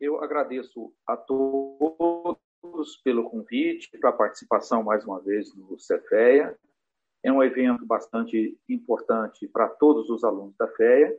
eu agradeço a todos pelo convite para a participação mais uma vez no Cefeia. É um evento bastante importante para todos os alunos da FEA.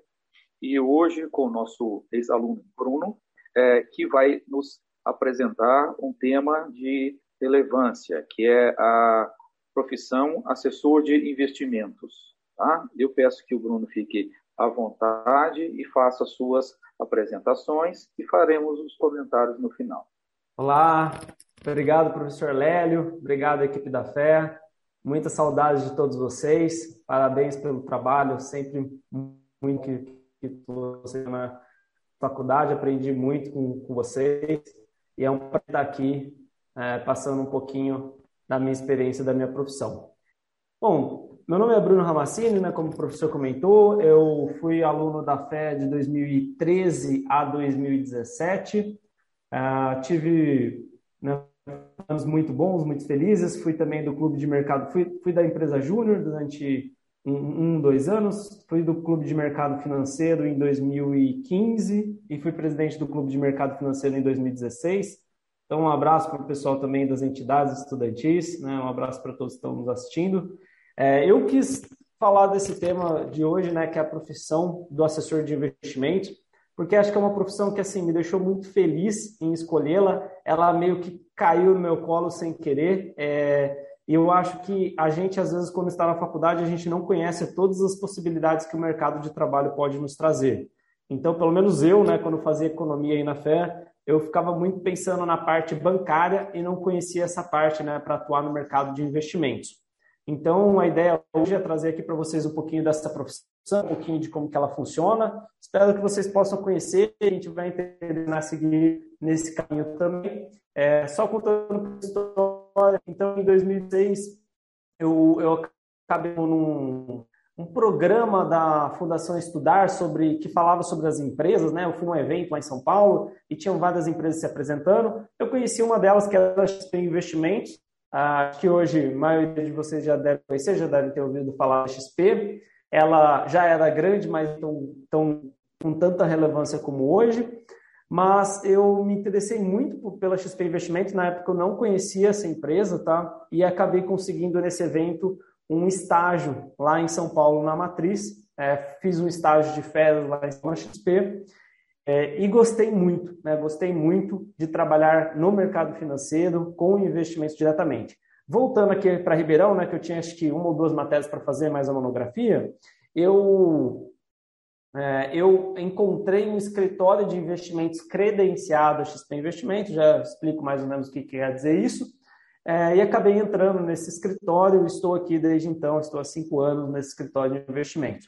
E hoje, com o nosso ex-aluno Bruno, é, que vai nos apresentar um tema de relevância, que é a profissão assessor de investimentos. Tá? Eu peço que o Bruno fique à vontade e faça suas apresentações e faremos os comentários no final. Olá, obrigado, professor Lélio, obrigado, equipe da Fé. Muita saudade de todos vocês, parabéns pelo trabalho, sempre muito que, você na faculdade, aprendi muito com, com vocês e é um prazer estar aqui é, passando um pouquinho da minha experiência, da minha profissão. Bom, meu nome é Bruno Ramassini, né, como o professor comentou, eu fui aluno da FE de 2013 a 2017, uh, tive né, anos muito bons, muito felizes, fui também do clube de mercado, fui, fui da empresa Júnior durante um, um, dois anos, fui do clube de mercado financeiro em 2015 e fui presidente do clube de mercado financeiro em 2016. Então, um abraço para o pessoal também das entidades estudantis, né? um abraço para todos que estão nos assistindo. É, eu quis falar desse tema de hoje, né, que é a profissão do assessor de investimento, porque acho que é uma profissão que assim me deixou muito feliz em escolhê-la. Ela meio que caiu no meu colo sem querer. É, e eu acho que a gente, às vezes, quando está na faculdade, a gente não conhece todas as possibilidades que o mercado de trabalho pode nos trazer. Então, pelo menos eu, né, quando fazia economia aí na fé, eu ficava muito pensando na parte bancária e não conhecia essa parte né, para atuar no mercado de investimentos. Então, a ideia hoje é trazer aqui para vocês um pouquinho dessa profissão, um pouquinho de como que ela funciona. Espero que vocês possam conhecer e a gente vai entender a seguir nesse caminho também. É, só contando a história, então, em 2006, eu, eu acabei num um programa da Fundação Estudar sobre que falava sobre as empresas, né? Eu fui num evento lá em São Paulo e tinham várias empresas se apresentando. Eu conheci uma delas que era a XP Investimentos, que hoje a maioria de vocês já deve conhecer, já devem ter ouvido falar da XP. Ela já era grande, mas tão, tão, com tanta relevância como hoje. Mas eu me interessei muito pela XP Investimentos. Na época eu não conhecia essa empresa, tá? E acabei conseguindo nesse evento um estágio lá em São Paulo, na Matriz. É, fiz um estágio de férias lá em XP é, e gostei muito, né? Gostei muito de trabalhar no mercado financeiro com investimentos diretamente. Voltando aqui para Ribeirão, né, que eu tinha acho que uma ou duas matérias para fazer mais a monografia, eu é, eu encontrei um escritório de investimentos credenciado a XP Investimentos, já explico mais ou menos o que quer dizer isso, é, e acabei entrando nesse escritório, estou aqui desde então, estou há cinco anos nesse escritório de investimento.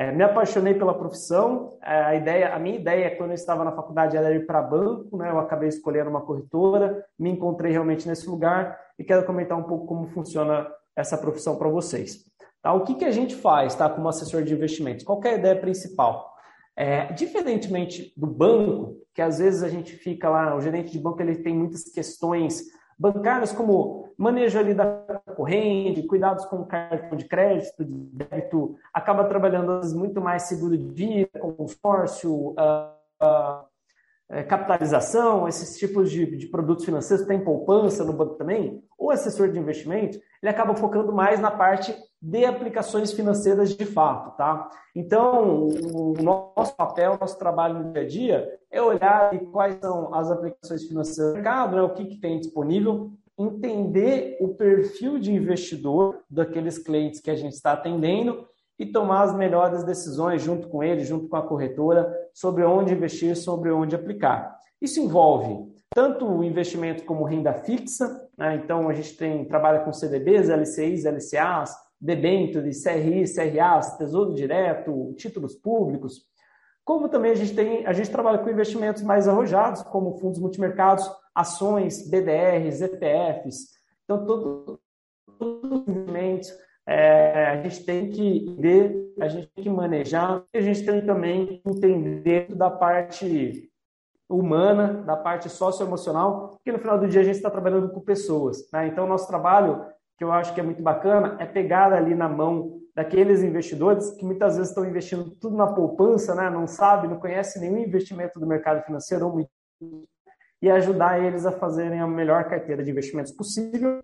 É, me apaixonei pela profissão. É, a ideia, a minha ideia quando eu estava na faculdade era ir para banco, né? Eu acabei escolhendo uma corretora, me encontrei realmente nesse lugar e quero comentar um pouco como funciona essa profissão para vocês. Tá? O que, que a gente faz, tá? Como assessor de investimentos? Qual é a ideia principal? É, diferentemente do banco, que às vezes a gente fica lá, o gerente de banco ele tem muitas questões bancárias como manejo ali da corrente, cuidados com o cartão de crédito, de débito, acaba trabalhando muito mais seguro de vida, consórcio, uh, uh, capitalização, esses tipos de, de, produtos financeiros, tem poupança no banco também, o assessor de investimento, ele acaba focando mais na parte de aplicações financeiras de fato, tá? Então, o nosso papel, o nosso trabalho no dia a dia é olhar quais são as aplicações financeiras do mercado, né? o que, que tem disponível, entender o perfil de investidor daqueles clientes que a gente está atendendo e tomar as melhores decisões junto com ele, junto com a corretora, sobre onde investir, sobre onde aplicar. Isso envolve tanto o investimento como renda fixa, né? então a gente tem trabalha com CDBs, LCIs, LCAs, debêntures, CRI, CRAs, Tesouro Direto, títulos públicos, como também a gente tem, a gente trabalha com investimentos mais arrojados, como fundos multimercados, ações, BDRs, ETFs. Então, todos os investimentos é, a gente tem que ver, a gente tem que manejar, e a gente tem também que entender da parte humana, da parte socioemocional, porque no final do dia a gente está trabalhando com pessoas. Né? Então, nosso trabalho que eu acho que é muito bacana é pegar ali na mão daqueles investidores que muitas vezes estão investindo tudo na poupança, né? não sabe, não conhece nenhum investimento do mercado financeiro ou muito e ajudar eles a fazerem a melhor carteira de investimentos possível.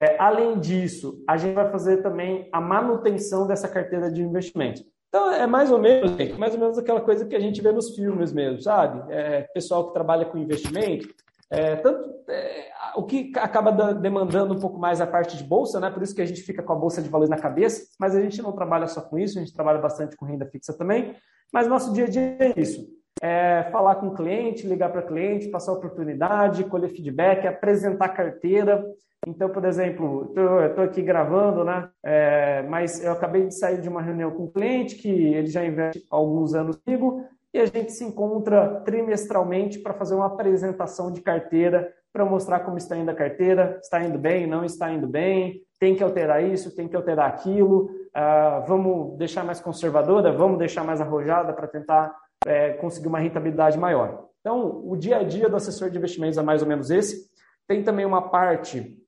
É, além disso, a gente vai fazer também a manutenção dessa carteira de investimentos. Então, é mais ou menos, mais ou menos aquela coisa que a gente vê nos filmes mesmo, sabe? É, pessoal que trabalha com investimento, é, tanto, é, o que acaba demandando um pouco mais a parte de bolsa, né? Por isso que a gente fica com a bolsa de valores na cabeça, mas a gente não trabalha só com isso, a gente trabalha bastante com renda fixa também. Mas nosso dia a dia é isso é, falar com o cliente, ligar para o cliente, passar oportunidade, colher feedback, apresentar carteira. Então, por exemplo, eu estou aqui gravando, né? É, mas eu acabei de sair de uma reunião com um cliente que ele já investe há alguns anos comigo e a gente se encontra trimestralmente para fazer uma apresentação de carteira para mostrar como está indo a carteira, está indo bem, não está indo bem, tem que alterar isso, tem que alterar aquilo, uh, vamos deixar mais conservadora, vamos deixar mais arrojada para tentar é, conseguir uma rentabilidade maior. Então, o dia a dia do assessor de investimentos é mais ou menos esse. Tem também uma parte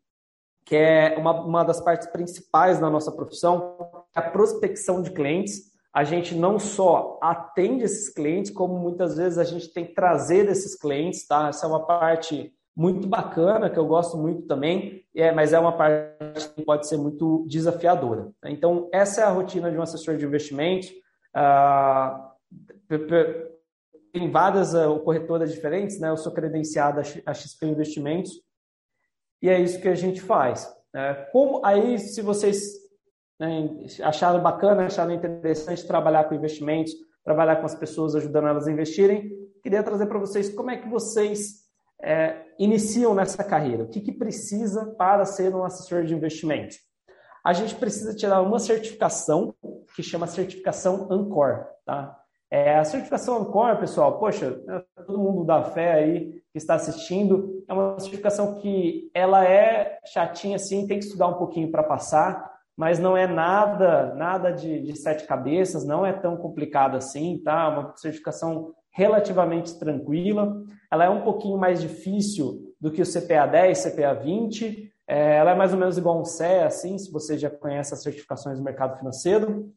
que é uma, uma das partes principais da nossa profissão, é a prospecção de clientes. A gente não só atende esses clientes, como muitas vezes a gente tem que trazer esses clientes, tá? Essa é uma parte muito bacana, que eu gosto muito também, é, mas é uma parte que pode ser muito desafiadora. Então, essa é a rotina de um assessor de investimentos. Uh, tem várias uh, corretoras diferentes, né? Eu sou credenciado a XP Investimentos e é isso que a gente faz. Né? Como aí, se vocês né, acharam bacana, acharam interessante trabalhar com investimentos, trabalhar com as pessoas, ajudando elas a investirem, queria trazer para vocês como é que vocês é, iniciam nessa carreira. O que, que precisa para ser um assessor de investimentos? A gente precisa tirar uma certificação que chama certificação Ancor, tá? É, a certificação Ancor, pessoal, poxa, todo mundo da fé aí que está assistindo, é uma certificação que ela é chatinha assim, tem que estudar um pouquinho para passar, mas não é nada, nada de, de sete cabeças, não é tão complicado assim, tá? Uma certificação relativamente tranquila. Ela é um pouquinho mais difícil do que o CPA 10, CPA 20. É, ela é mais ou menos igual um CE, assim, se você já conhece as certificações do mercado financeiro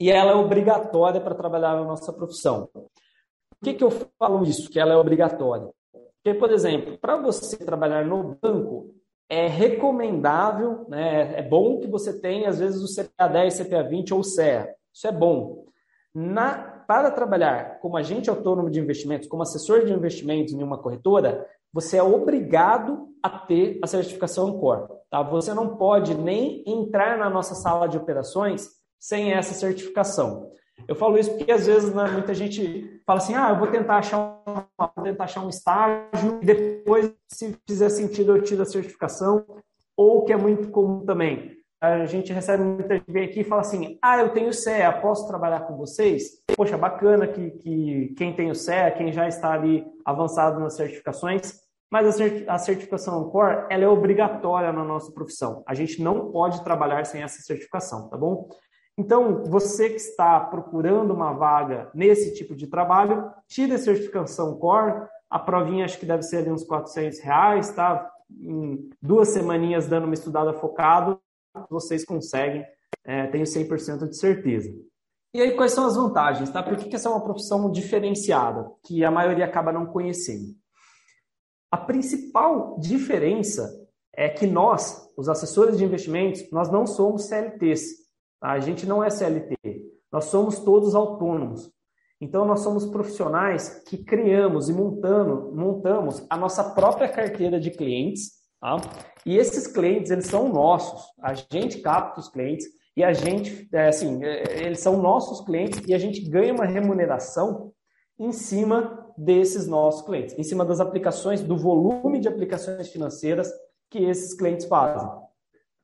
e ela é obrigatória para trabalhar na nossa profissão. Por que, que eu falo isso, que ela é obrigatória? Porque, por exemplo, para você trabalhar no banco, é recomendável, né, é bom que você tenha, às vezes, o CPA 10, CPA 20 ou CEA. Isso é bom. Na, para trabalhar como agente autônomo de investimentos, como assessor de investimentos em uma corretora, você é obrigado a ter a certificação Ancor. Tá? Você não pode nem entrar na nossa sala de operações sem essa certificação. Eu falo isso porque às vezes né, muita gente fala assim: ah, eu vou tentar achar, vou tentar achar um estágio e depois, se fizer sentido, eu tiro a certificação. Ou que é muito comum também, a gente recebe muita gente aqui e fala assim: ah, eu tenho CEA, posso trabalhar com vocês? Poxa, bacana que, que quem tem o CEA, quem já está ali avançado nas certificações, mas a certificação Ancor, ela é obrigatória na nossa profissão. A gente não pode trabalhar sem essa certificação, tá bom? Então, você que está procurando uma vaga nesse tipo de trabalho, tire a certificação Core. A provinha acho que deve ser ali uns 400 reais, tá? Em duas semaninhas dando uma estudada focado, vocês conseguem, é, tenho 100% de certeza. E aí, quais são as vantagens, tá? Por que, que essa é uma profissão diferenciada, que a maioria acaba não conhecendo? A principal diferença é que nós, os assessores de investimentos, nós não somos CLTs. A gente não é CLT, nós somos todos autônomos. Então, nós somos profissionais que criamos e montando, montamos a nossa própria carteira de clientes. Tá? E esses clientes, eles são nossos. A gente capta os clientes e a gente, é, assim, é, eles são nossos clientes e a gente ganha uma remuneração em cima desses nossos clientes, em cima das aplicações, do volume de aplicações financeiras que esses clientes fazem.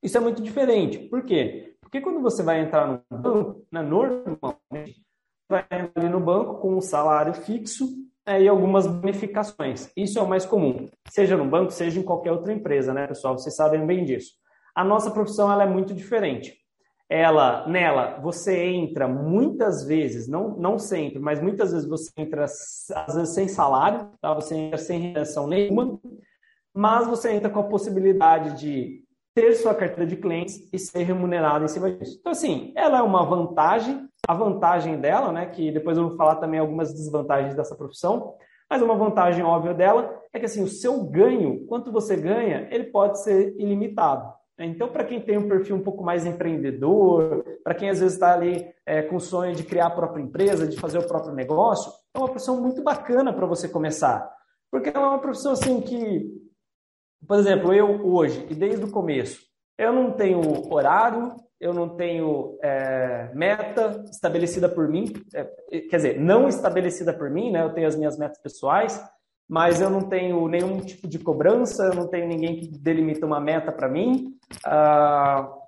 Isso é muito diferente. Por quê? Porque quando você vai entrar no banco, né, normalmente, vai entrar no banco com um salário fixo é, e algumas bonificações. Isso é o mais comum, seja no banco, seja em qualquer outra empresa, né, pessoal? Vocês sabem bem disso. A nossa profissão ela é muito diferente. Ela, nela, você entra muitas vezes, não, não sempre, mas muitas vezes você entra às vezes sem salário, tá? Você entra sem reação nenhuma, mas você entra com a possibilidade de ter sua carteira de clientes e ser remunerado em cima disso. Então, assim, ela é uma vantagem, a vantagem dela, né, que depois eu vou falar também algumas desvantagens dessa profissão, Mas uma vantagem óbvia dela é que assim, o seu ganho, quanto você ganha, ele pode ser ilimitado. Então, para quem tem um perfil um pouco mais empreendedor, para quem às vezes está ali é, com o sonho de criar a própria empresa, de fazer o próprio negócio, é uma profissão muito bacana para você começar. Porque é uma profissão assim que, por exemplo, eu hoje, e desde o começo, eu não tenho horário, eu não tenho é, meta estabelecida por mim, é, quer dizer, não estabelecida por mim, né? Eu tenho as minhas metas pessoais, mas eu não tenho nenhum tipo de cobrança, eu não tenho ninguém que delimita uma meta para mim. Uh,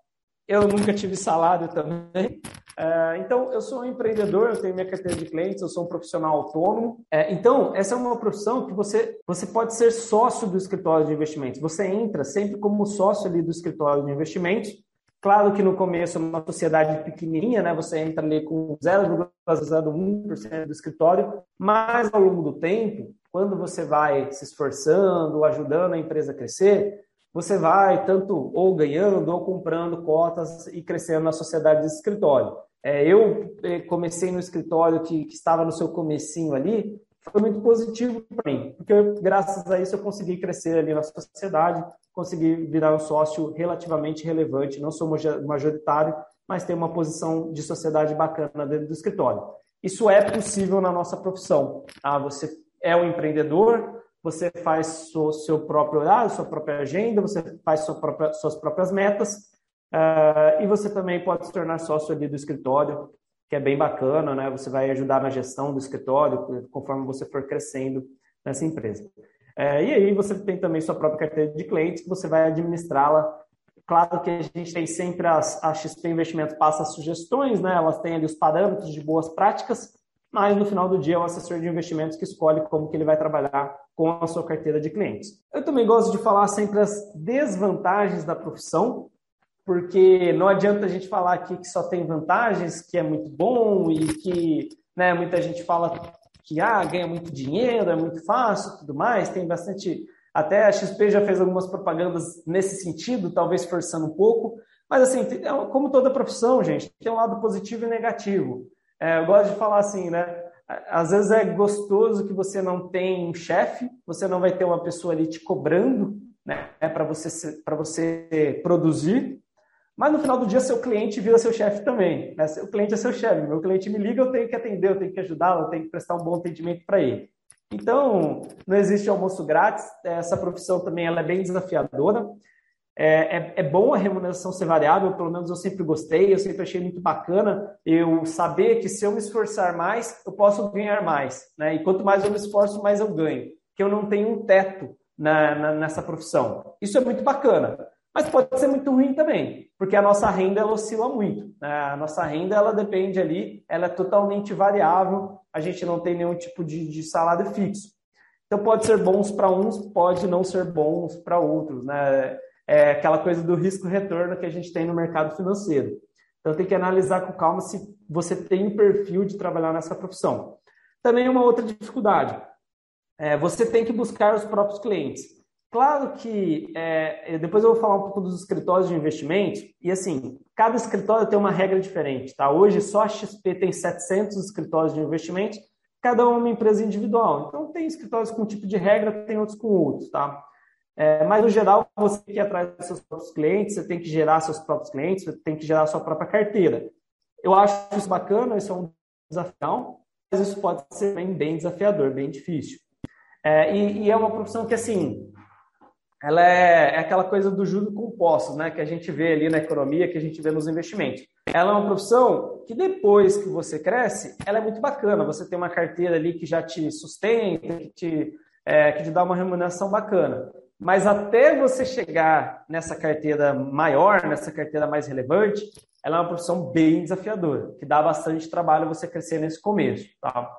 eu nunca tive salário também. Uh, então, eu sou um empreendedor, eu tenho minha carteira de clientes, eu sou um profissional autônomo. Uh, então, essa é uma profissão que você, você pode ser sócio do escritório de investimentos. Você entra sempre como sócio ali do escritório de investimentos Claro que no começo, uma sociedade pequenininha, né, você entra ali com 0,01% do escritório, mas ao longo do tempo, quando você vai se esforçando, ajudando a empresa a crescer, você vai tanto ou ganhando ou comprando cotas e crescendo na sociedade de escritório. É, eu eh, comecei no escritório que, que estava no seu comecinho ali, foi muito positivo para mim, porque graças a isso eu consegui crescer ali na sociedade, consegui virar um sócio relativamente relevante, não sou majoritário, mas tenho uma posição de sociedade bacana dentro do escritório. Isso é possível na nossa profissão. Tá? Você é um empreendedor, você faz seu, seu próprio horário, sua própria agenda, você faz sua própria, suas próprias metas, uh, e você também pode se tornar sócio ali do escritório, que é bem bacana, né? Você vai ajudar na gestão do escritório conforme você for crescendo nessa empresa. É, e aí você tem também sua própria carteira de clientes que você vai administrá-la. Claro que a gente tem sempre as, a XP Investimento passa sugestões, né? Elas têm ali os parâmetros de boas práticas, mas no final do dia é o assessor de investimentos que escolhe como que ele vai trabalhar com a sua carteira de clientes. Eu também gosto de falar sempre as desvantagens da profissão, porque não adianta a gente falar aqui que só tem vantagens, que é muito bom e que né, muita gente fala que ah, ganha muito dinheiro, é muito fácil, tudo mais. Tem bastante. Até a XP já fez algumas propagandas nesse sentido, talvez forçando um pouco. Mas assim, é como toda profissão, gente, tem um lado positivo e negativo. É, eu gosto de falar assim, né? Às vezes é gostoso que você não tem um chefe, você não vai ter uma pessoa ali te cobrando, né, para você para você produzir. Mas no final do dia, seu cliente vira seu chefe também. Né? O cliente é seu chefe. Meu cliente me liga, eu tenho que atender, eu tenho que ajudar, eu tenho que prestar um bom atendimento para ele. Então, não existe almoço grátis. Essa profissão também ela é bem desafiadora. É, é, é, bom a remuneração ser variável, pelo menos eu sempre gostei, eu sempre achei muito bacana eu saber que se eu me esforçar mais, eu posso ganhar mais. Né? E quanto mais eu me esforço, mais eu ganho. Que eu não tenho um teto na, na, nessa profissão. Isso é muito bacana. Mas pode ser muito ruim também, porque a nossa renda ela oscila muito. Né? A nossa renda ela depende ali, ela é totalmente variável, a gente não tem nenhum tipo de, de salário fixo. Então pode ser bons para uns, pode não ser bons para outros. Né? É aquela coisa do risco-retorno que a gente tem no mercado financeiro. Então tem que analisar com calma se você tem um perfil de trabalhar nessa profissão. Também uma outra dificuldade. É, você tem que buscar os próprios clientes. Claro que é, depois eu vou falar um pouco dos escritórios de investimento e assim, cada escritório tem uma regra diferente, tá? Hoje só a XP tem 700 escritórios de investimento, cada um é uma empresa individual. Então tem escritórios com um tipo de regra, tem outros com outros, tá? É, mas no geral você que atrás dos seus próprios clientes, você tem que gerar seus próprios clientes, você tem que gerar sua própria carteira. Eu acho isso bacana, isso é um desafio, mas isso pode ser bem, bem desafiador, bem difícil. É, e, e é uma profissão que assim ela é, é aquela coisa do juro composto, né, que a gente vê ali na economia, que a gente vê nos investimentos. Ela é uma profissão que depois que você cresce, ela é muito bacana. Você tem uma carteira ali que já te sustenta, que te, é, que te dá uma remuneração bacana. Mas até você chegar nessa carteira maior, nessa carteira mais relevante, ela é uma profissão bem desafiadora, que dá bastante trabalho você crescer nesse começo, tá?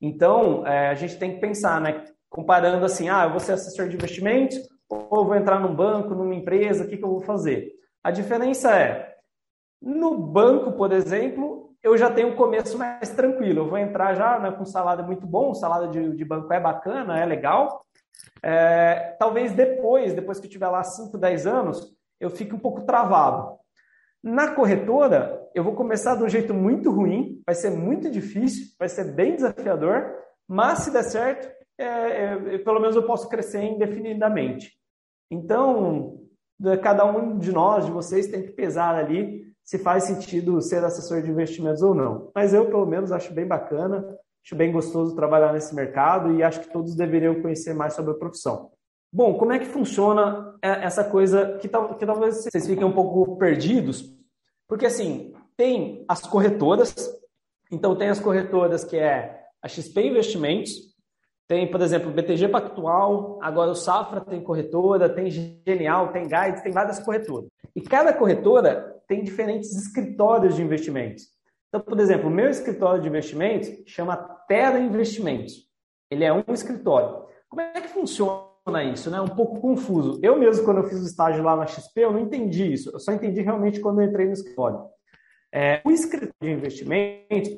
Então, é, a gente tem que pensar, né? Comparando assim, ah, eu vou ser assessor de investimentos, ou vou entrar num banco, numa empresa, o que, que eu vou fazer? A diferença é, no banco, por exemplo, eu já tenho um começo mais tranquilo. Eu vou entrar já né, com um salário muito bom, salário de, de banco é bacana, é legal. É, talvez depois, depois que eu tiver lá 5, 10 anos, eu fique um pouco travado. Na corretora, eu vou começar de um jeito muito ruim, vai ser muito difícil, vai ser bem desafiador, mas se der certo, é, é, pelo menos eu posso crescer indefinidamente. Então, cada um de nós, de vocês, tem que pesar ali se faz sentido ser assessor de investimentos ou não. Mas eu, pelo menos, acho bem bacana, acho bem gostoso trabalhar nesse mercado e acho que todos deveriam conhecer mais sobre a profissão. Bom, como é que funciona é, essa coisa que, que talvez vocês fiquem um pouco perdidos? Porque, assim, tem as corretoras, então tem as corretoras que é a XP Investimentos, tem, por exemplo, BTG Pactual, agora o Safra tem corretora, tem Genial, tem Guides, tem várias corretoras. E cada corretora tem diferentes escritórios de investimentos. Então, por exemplo, o meu escritório de investimentos chama Terra Investimentos. Ele é um escritório. Como é que funciona isso? Né? Um pouco confuso. Eu mesmo, quando eu fiz o estágio lá na XP, eu não entendi isso. Eu só entendi realmente quando eu entrei no escritório. É, o escritório de investimentos,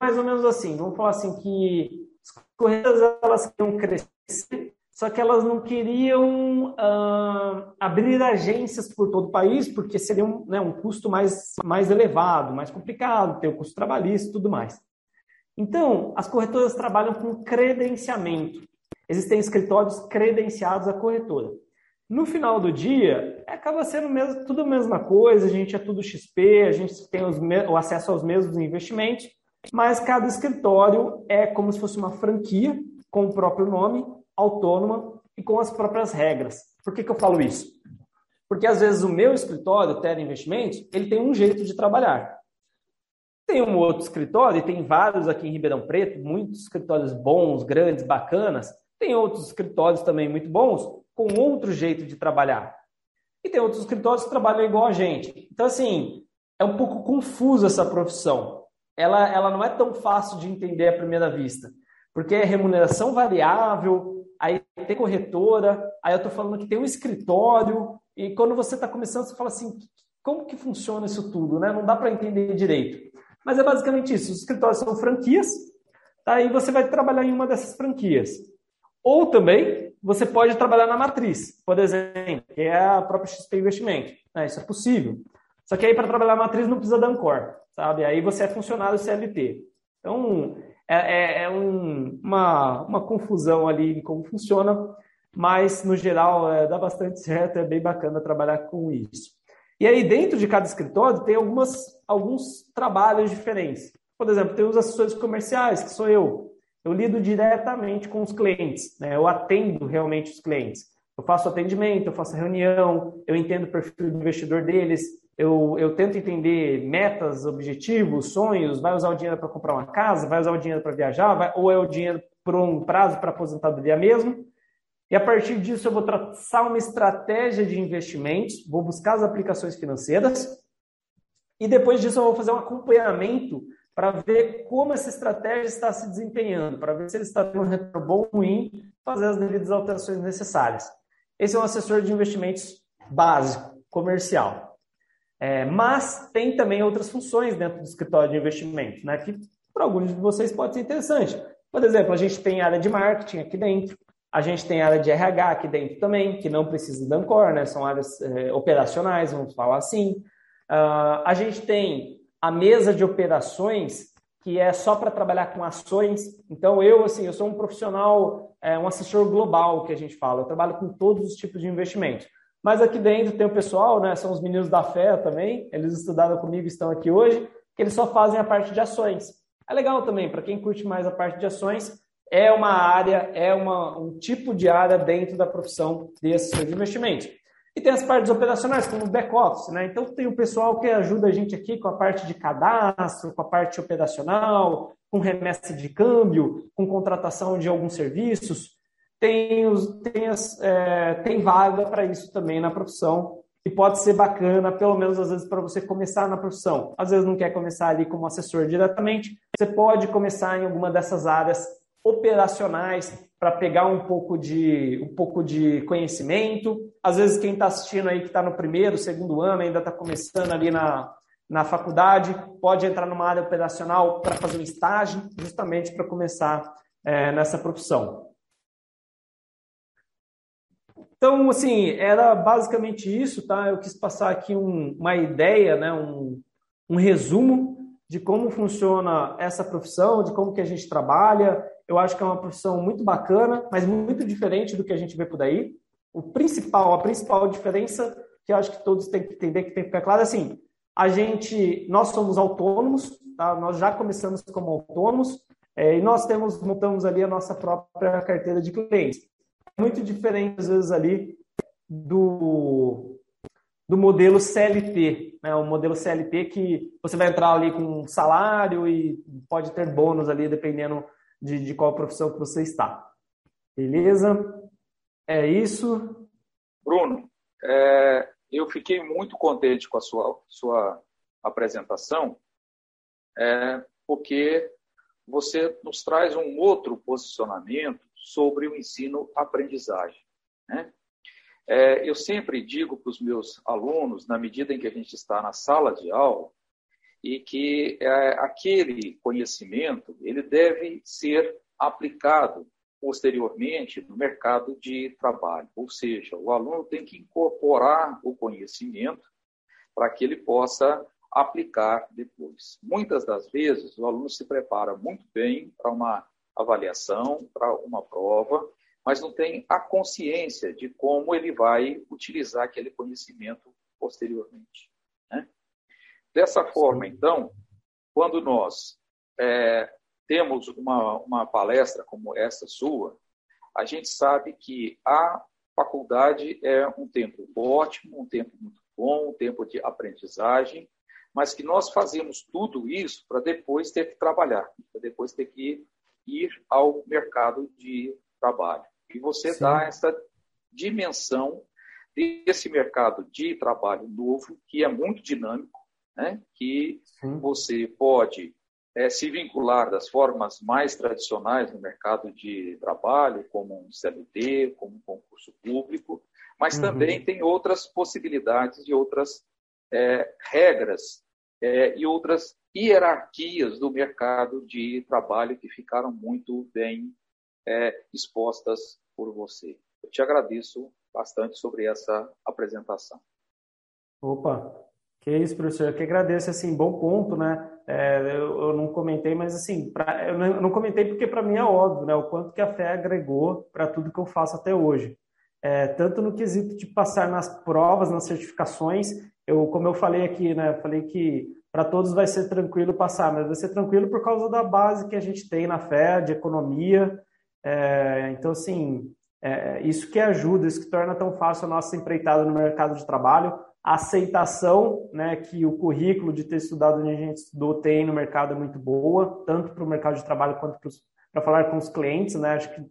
mais ou menos assim, vamos falar assim que as corretoras elas queriam crescer só que elas não queriam uh, abrir agências por todo o país, porque seria um, né, um custo mais, mais elevado, mais complicado, ter o custo trabalhista e tudo mais. Então, as corretoras trabalham com credenciamento. Existem escritórios credenciados à corretora. No final do dia, acaba sendo mesmo, tudo a mesma coisa, a gente é tudo XP, a gente tem os, o acesso aos mesmos investimentos, mas cada escritório é como se fosse uma franquia com o próprio nome autônoma e com as próprias regras. Por que, que eu falo isso? Porque às vezes o meu escritório, o Terra Investimentos, ele tem um jeito de trabalhar. Tem um outro escritório, e tem vários aqui em Ribeirão Preto, muitos escritórios bons, grandes, bacanas. Tem outros escritórios também muito bons, com outro jeito de trabalhar. E tem outros escritórios que trabalham igual a gente. Então, assim, é um pouco confuso essa profissão. Ela, ela não é tão fácil de entender à primeira vista, porque é remuneração variável, aí tem corretora, aí eu estou falando que tem um escritório, e quando você está começando, você fala assim, como que funciona isso tudo, né? Não dá para entender direito. Mas é basicamente isso, os escritórios são franquias, tá? e você vai trabalhar em uma dessas franquias. Ou também, você pode trabalhar na matriz, por exemplo, que é a própria XP Investimento. Né? Isso é possível. Só que aí, para trabalhar na matriz, não precisa da Ancor, sabe? Aí você é funcionário CLT. Então, é, é, é um, uma, uma confusão ali em como funciona, mas no geral é, dá bastante certo, é bem bacana trabalhar com isso. E aí, dentro de cada escritório, tem algumas, alguns trabalhos diferentes. Por exemplo, tem os assessores comerciais, que sou eu. Eu lido diretamente com os clientes, né? eu atendo realmente os clientes. Eu faço atendimento, eu faço reunião, eu entendo o perfil do investidor deles, eu, eu tento entender metas, objetivos, sonhos, vai usar o dinheiro para comprar uma casa, vai usar o dinheiro para viajar, vai, ou é o dinheiro por um prazo para aposentadoria mesmo. E a partir disso eu vou traçar uma estratégia de investimentos, vou buscar as aplicações financeiras e depois disso eu vou fazer um acompanhamento para ver como essa estratégia está se desempenhando, para ver se ele está tendo um retorno bom ou ruim, fazer as devidas alterações necessárias. Esse é um assessor de investimentos básico, comercial. É, mas tem também outras funções dentro do escritório de investimentos, né, que para alguns de vocês pode ser interessante. Por exemplo, a gente tem área de marketing aqui dentro, a gente tem área de RH aqui dentro também, que não precisa da Ancor, né, são áreas é, operacionais, vamos falar assim. Uh, a gente tem a mesa de operações, que é só para trabalhar com ações. Então, eu, assim, eu sou um profissional, é, um assessor global, que a gente fala. Eu trabalho com todos os tipos de investimentos. Mas aqui dentro tem o pessoal, né? São os meninos da fé também. Eles estudaram comigo, estão aqui hoje, que eles só fazem a parte de ações. É legal também para quem curte mais a parte de ações. É uma área, é uma, um tipo de área dentro da profissão de assessor de investimentos. E tem as partes operacionais, como o back-office, né? Então tem o pessoal que ajuda a gente aqui com a parte de cadastro, com a parte operacional, com remessa de câmbio, com contratação de alguns serviços tem, os, tem, as, é, tem vaga para isso também na profissão e pode ser bacana, pelo menos às vezes para você começar na profissão. Às vezes não quer começar ali como assessor diretamente, você pode começar em alguma dessas áreas operacionais para pegar um pouco de um pouco de conhecimento. Às vezes quem está assistindo aí que está no primeiro, segundo ano, ainda está começando ali na, na faculdade, pode entrar numa área operacional para fazer um estágio, justamente para começar é, nessa profissão. Então, assim, era basicamente isso, tá? Eu quis passar aqui um, uma ideia, né? Um, um resumo de como funciona essa profissão, de como que a gente trabalha. eu acho que é uma profissão muito bacana, mas muito diferente do que a gente vê por aí. O principal, a principal diferença que eu acho que todos têm que entender, que tem que ficar claro, é assim, a gente, nós somos autônomos, tá? nós já começamos como autônomos, é, e nós temos, montamos ali a nossa própria carteira de clientes. Muito diferente, às vezes, ali do, do modelo CLT, né? o modelo CLT que você vai entrar ali com salário e pode ter bônus ali, dependendo de, de qual profissão que você está. Beleza? É isso. Bruno, é, eu fiquei muito contente com a sua, sua apresentação, é, porque você nos traz um outro posicionamento sobre o ensino-aprendizagem. Né? É, eu sempre digo para os meus alunos, na medida em que a gente está na sala de aula, e que é, aquele conhecimento ele deve ser aplicado posteriormente no mercado de trabalho. Ou seja, o aluno tem que incorporar o conhecimento para que ele possa aplicar depois. Muitas das vezes, o aluno se prepara muito bem para uma avaliação, para uma prova, mas não tem a consciência de como ele vai utilizar aquele conhecimento posteriormente. Né? Dessa forma, então, quando nós é, temos uma, uma palestra como essa sua, a gente sabe que a faculdade é um tempo ótimo, um tempo muito bom, um tempo de aprendizagem, mas que nós fazemos tudo isso para depois ter que trabalhar, para depois ter que ir ao mercado de trabalho. E você Sim. dá essa dimensão desse mercado de trabalho novo, que é muito dinâmico, né? que Sim. você pode é, se vincular das formas mais tradicionais no mercado de trabalho, como um CLT, como um concurso público, mas uhum. também tem outras possibilidades e outras é, regras é, e outras hierarquias do mercado de trabalho que ficaram muito bem é, expostas por você. Eu te agradeço bastante sobre essa apresentação. Opa, que isso, professor. Eu que agradeço, assim, bom ponto, né? É, eu, eu, não comentei, mas assim, pra, eu, não, eu, não, comentei porque para mim é óbvio, né? O quanto que a fé agregou para tudo que eu faço até hoje. É, tanto no quesito de passar nas provas, nas certificações, eu, como eu falei aqui, né? Falei que para todos vai ser tranquilo passar, mas vai ser tranquilo por causa da base que a gente tem na fé, de economia. É, então, assim, é, isso que ajuda, isso que torna tão fácil a nossa empreitada no mercado de trabalho a aceitação né, que o currículo de ter estudado onde a gente estudou tem no mercado é muito boa, tanto para o mercado de trabalho quanto para falar com os clientes. Né? Acho que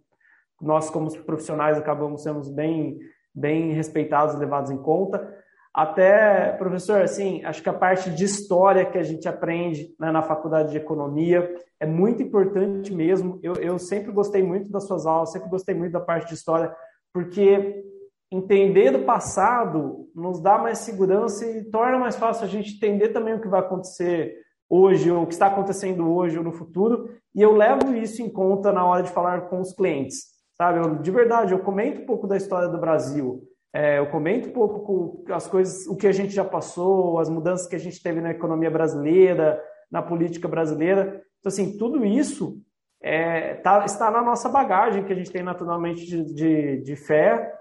nós, como profissionais, acabamos sendo bem, bem respeitados e levados em conta. Até, professor, assim, acho que a parte de história que a gente aprende né, na faculdade de economia é muito importante mesmo. Eu, eu sempre gostei muito das suas aulas, sempre gostei muito da parte de história, porque entender do passado nos dá mais segurança e torna mais fácil a gente entender também o que vai acontecer hoje, ou o que está acontecendo hoje ou no futuro, e eu levo isso em conta na hora de falar com os clientes, sabe? Eu, de verdade, eu comento um pouco da história do Brasil, é, eu comento um pouco as coisas, o que a gente já passou, as mudanças que a gente teve na economia brasileira, na política brasileira. Então, assim, tudo isso é, tá, está na nossa bagagem que a gente tem naturalmente de, de, de fé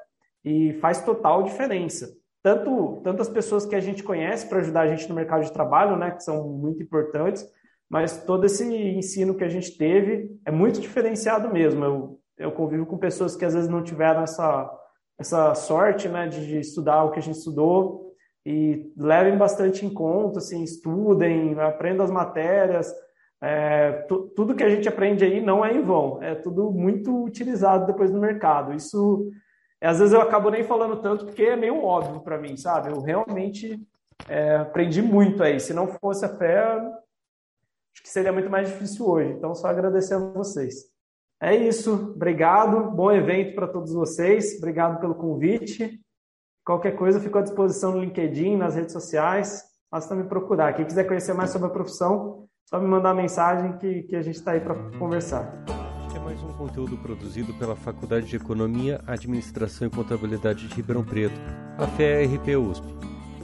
e faz total diferença. Tanto, tanto as pessoas que a gente conhece para ajudar a gente no mercado de trabalho, né, que são muito importantes, mas todo esse ensino que a gente teve é muito diferenciado mesmo. Eu, eu convivo com pessoas que às vezes não tiveram essa, essa sorte né, de, de estudar o que a gente estudou e levem bastante em conta, assim, estudem, aprendam as matérias. É, tudo que a gente aprende aí não é em vão, é tudo muito utilizado depois no mercado. Isso às vezes eu acabo nem falando tanto porque é meio óbvio para mim, sabe? Eu realmente é, aprendi muito aí. Se não fosse a fé, acho que seria muito mais difícil hoje. Então, só agradecer a vocês. É isso. Obrigado. Bom evento para todos vocês. Obrigado pelo convite. Qualquer coisa, fico à disposição no LinkedIn, nas redes sociais. Basta me procurar. Quem quiser conhecer mais sobre a profissão, só me mandar mensagem que, que a gente está aí para conversar mais um conteúdo produzido pela Faculdade de Economia, Administração e Contabilidade de Ribeirão Preto, a FEA-RP USP.